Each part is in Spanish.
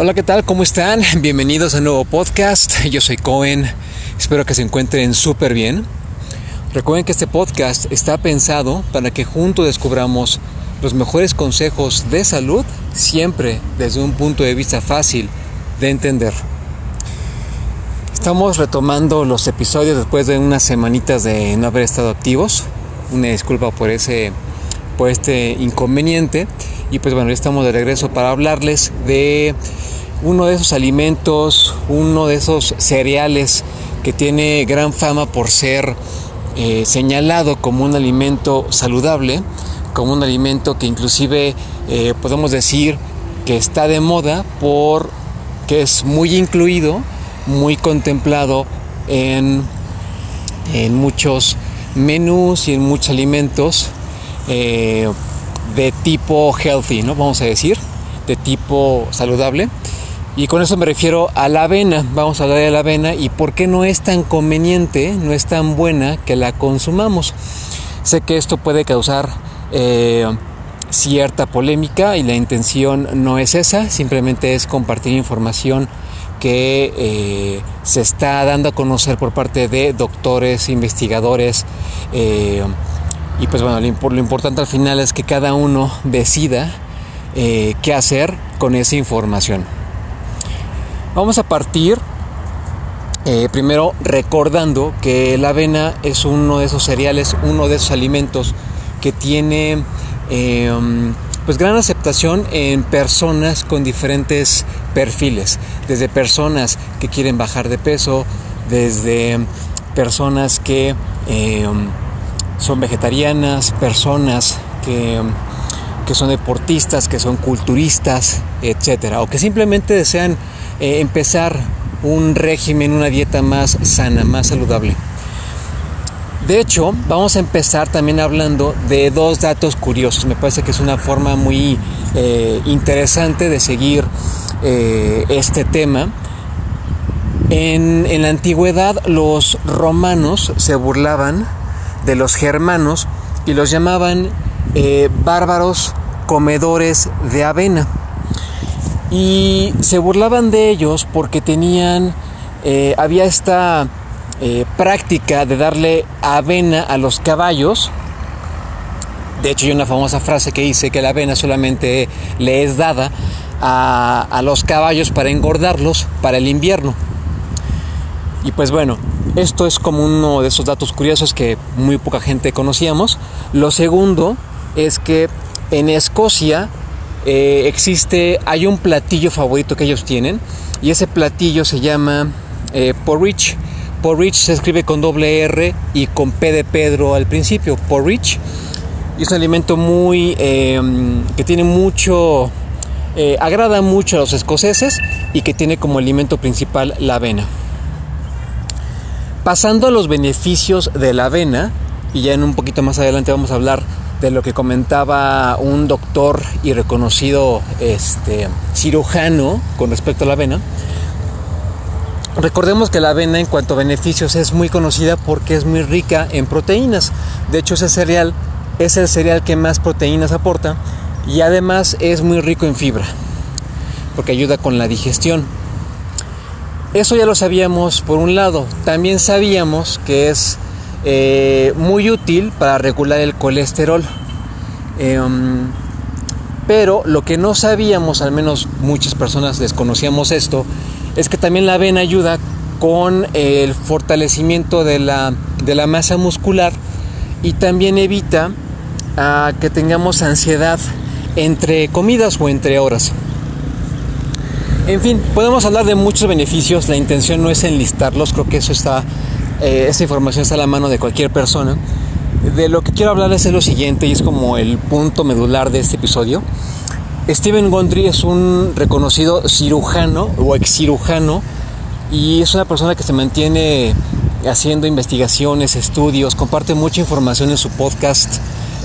Hola, ¿qué tal? ¿Cómo están? Bienvenidos a un nuevo podcast. Yo soy Cohen. Espero que se encuentren súper bien. Recuerden que este podcast está pensado para que juntos descubramos los mejores consejos de salud, siempre desde un punto de vista fácil de entender. Estamos retomando los episodios después de unas semanitas de no haber estado activos. Una disculpa por ese por este inconveniente y pues bueno, ya estamos de regreso para hablarles de uno de esos alimentos, uno de esos cereales que tiene gran fama por ser eh, señalado como un alimento saludable, como un alimento que inclusive eh, podemos decir que está de moda por que es muy incluido, muy contemplado en, en muchos menús y en muchos alimentos eh, de tipo healthy, ¿no? Vamos a decir, de tipo saludable. Y con eso me refiero a la avena. Vamos a hablar de la avena y por qué no es tan conveniente, no es tan buena que la consumamos. Sé que esto puede causar eh, cierta polémica y la intención no es esa, simplemente es compartir información que eh, se está dando a conocer por parte de doctores, investigadores. Eh, y pues bueno, lo, importante al final es que cada uno decida qué hacer con esa información. Vamos a partir eh, primero recordando que la avena es uno de esos cereales, uno de esos alimentos que tiene em, pues gran aceptación en personas con diferentes perfiles, desde personas que quieren bajar de peso, desde personas que em, son vegetarianas, personas que, que son deportistas, que son culturistas, etcétera, o que simplemente desean eh, empezar un régimen, una dieta más sana, más saludable. De hecho, vamos a empezar también hablando de dos datos curiosos. Me parece que es una forma muy eh, interesante de seguir eh, este tema. En, en, la antigüedad los romanos se burlaban de los germanos y los llamaban bárbaros comedores de avena y se burlaban de ellos porque tenían, eh, había esta eh, práctica de darle avena a los caballos. De hecho, hay una famosa frase que dice que la avena solamente le es dada a los caballos para engordarlos para el invierno. Y pues bueno, esto es como uno de esos datos curiosos que muy poca gente conocíamos. Lo segundo es que en Escocia eh, existe, hay un platillo favorito que ellos tienen y ese platillo se llama eh, porridge. Porridge se escribe con doble R y con P de Pedro al principio, porridge. Es un alimento muy em, que tiene mucho, eh, agrada mucho a los escoceses y que tiene como alimento principal la avena. Pasando a los beneficios de la avena, y ya en un poquito más adelante vamos a hablar de lo que comentaba un doctor y reconocido este, cirujano con respecto a la avena. Recordemos que la avena en cuanto a beneficios es muy conocida porque es muy rica en proteínas. De hecho, ese cereal es el cereal que más proteínas aporta y además es muy rico en fibra porque ayuda con la digestión. Eso ya lo sabíamos por un lado. También sabíamos que es eh, muy útil para regular el colesterol. Em, pero lo que no sabíamos, al menos muchas personas desconocíamos esto, es que también la avena ayuda con el fortalecimiento de la, de la masa muscular y también evita ah, que tengamos ansiedad entre comidas o entre horas. En fin, podemos hablar de muchos beneficios, la intención no es enlistarlos, creo que eso está eh, esta información está a la mano de cualquier persona. De lo que quiero hablarles es lo siguiente y es como el punto medular de este episodio. Steven Gondry es un reconocido cirujano o ex cirujano y es una persona que se mantiene haciendo investigaciones, estudios, comparte mucha información en su podcast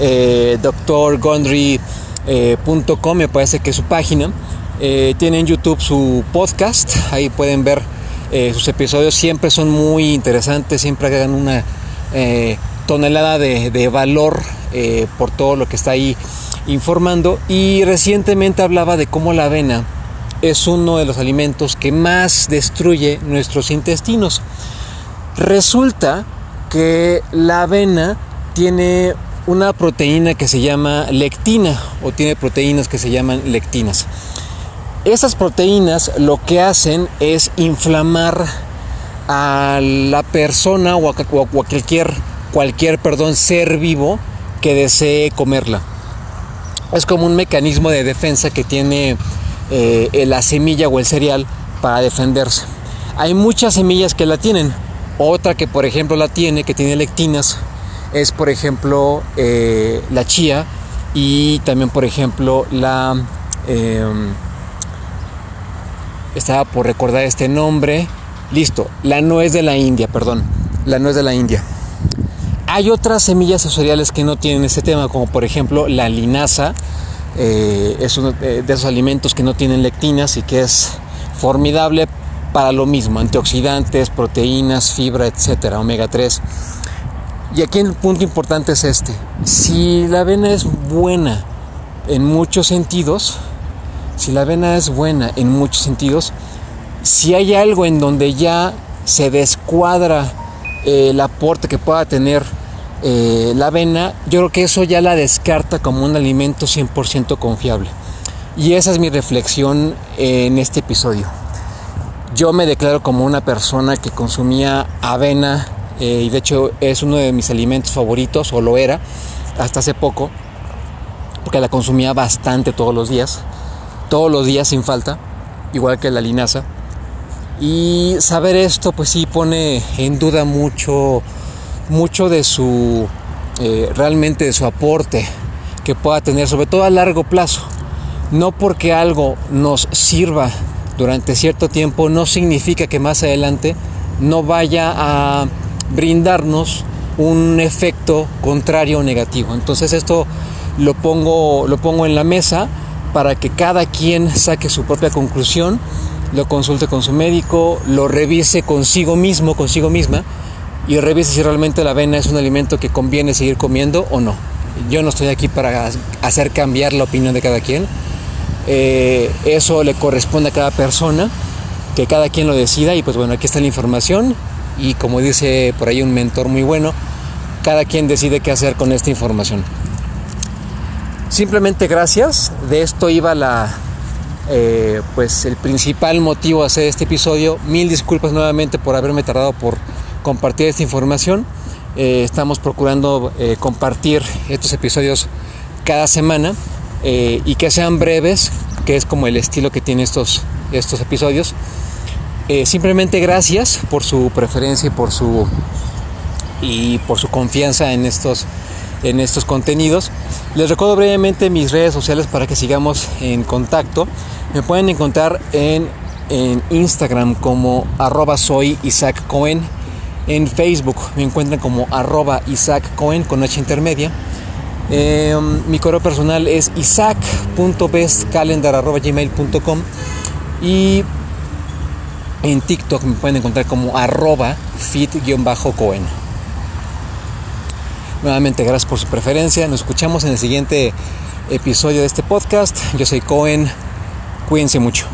eh, drgondry.com, eh, me parece que es su página. Eh, tiene en YouTube su podcast, ahí pueden ver eh, sus episodios siempre son muy interesantes, siempre agregan una eh, tonelada de, valor eh, por todo lo que está ahí informando. Y recientemente hablaba de cómo la avena es uno de los alimentos que más destruye nuestros intestinos. Resulta que la avena tiene una proteína que se llama lectina o tiene proteínas que se llaman lectinas. Esas proteínas lo que hacen es inflamar a la persona o a, cualquier, cualquier perdón, ser vivo que desee comerla. Es como un mecanismo de defensa que tiene eh, la semilla o el cereal para defenderse. Hay muchas semillas que la tienen. Otra que por ejemplo la tiene, que tiene lectinas, es por ejemplo eh, la chía y también por ejemplo la... Em, estaba por recordar este nombre. Listo, la nuez de la India, perdón. La nuez de la India. Hay otras semillas cereales que no tienen ese tema, como por ejemplo la linaza. Eh, es uno de esos alimentos que no tienen lectinas y que es formidable para lo mismo, antioxidantes, proteínas, fibra, etcétera, omega 3. Y aquí el punto importante es este. Si la avena es buena en muchos sentidos, si la avena es buena en muchos sentidos, si hay algo en donde ya se descuadra eh, el aporte que pueda tener eh, la avena, yo creo que eso ya la descarta como un alimento 100% confiable. Y esa es mi reflexión en este episodio. Yo me declaro como una persona que consumía avena eh, y de hecho es uno de mis alimentos favoritos, o lo era, hasta hace poco, porque la consumía bastante todos los días, todos los días sin falta, igual que la linaza. Y saber esto pues sí pone en duda mucho, mucho de su, eh, realmente de su aporte que pueda tener, sobre todo a largo plazo. No porque algo nos sirva durante cierto tiempo, no significa que más adelante no vaya a brindarnos un efecto contrario o negativo. Entonces esto lo pongo, lo pongo en la mesa para que cada quien saque su propia conclusión, lo consulte con su médico, lo revise consigo mismo, consigo misma, y revise si realmente la avena es un alimento que conviene seguir comiendo o no. Yo no estoy aquí para hacer cambiar la opinión de cada quien. Eh, eso le corresponde a cada persona, que cada quien lo decida, y pues bueno, aquí está la información y como dice por ahí un mentor muy bueno, cada quien decide qué hacer con esta información. Simplemente gracias, de esto iba la, eh, pues el principal motivo de hacer este episodio. Mil disculpas nuevamente por haberme tardado por compartir esta información. Eh, estamos procurando eh, compartir estos episodios cada semana y que sean breves, que es como el estilo que tienen estos, estos episodios. Simplemente gracias por su preferencia y por su y por su confianza en estos en estos contenidos. Les recuerdo brevemente mis redes sociales para que sigamos en contacto. Me pueden encontrar en, Instagram como arroba soy Cohen. En Facebook me encuentran como arroba Cohen con H intermedia. Em, mi correo personal es isaac.bestcalendar.gmail.com y en TikTok me pueden encontrar como arroba fit-cohen. Nuevamente gracias por su preferencia. Nos escuchamos en el siguiente episodio de este podcast. Yo soy Cohen. Cuídense mucho.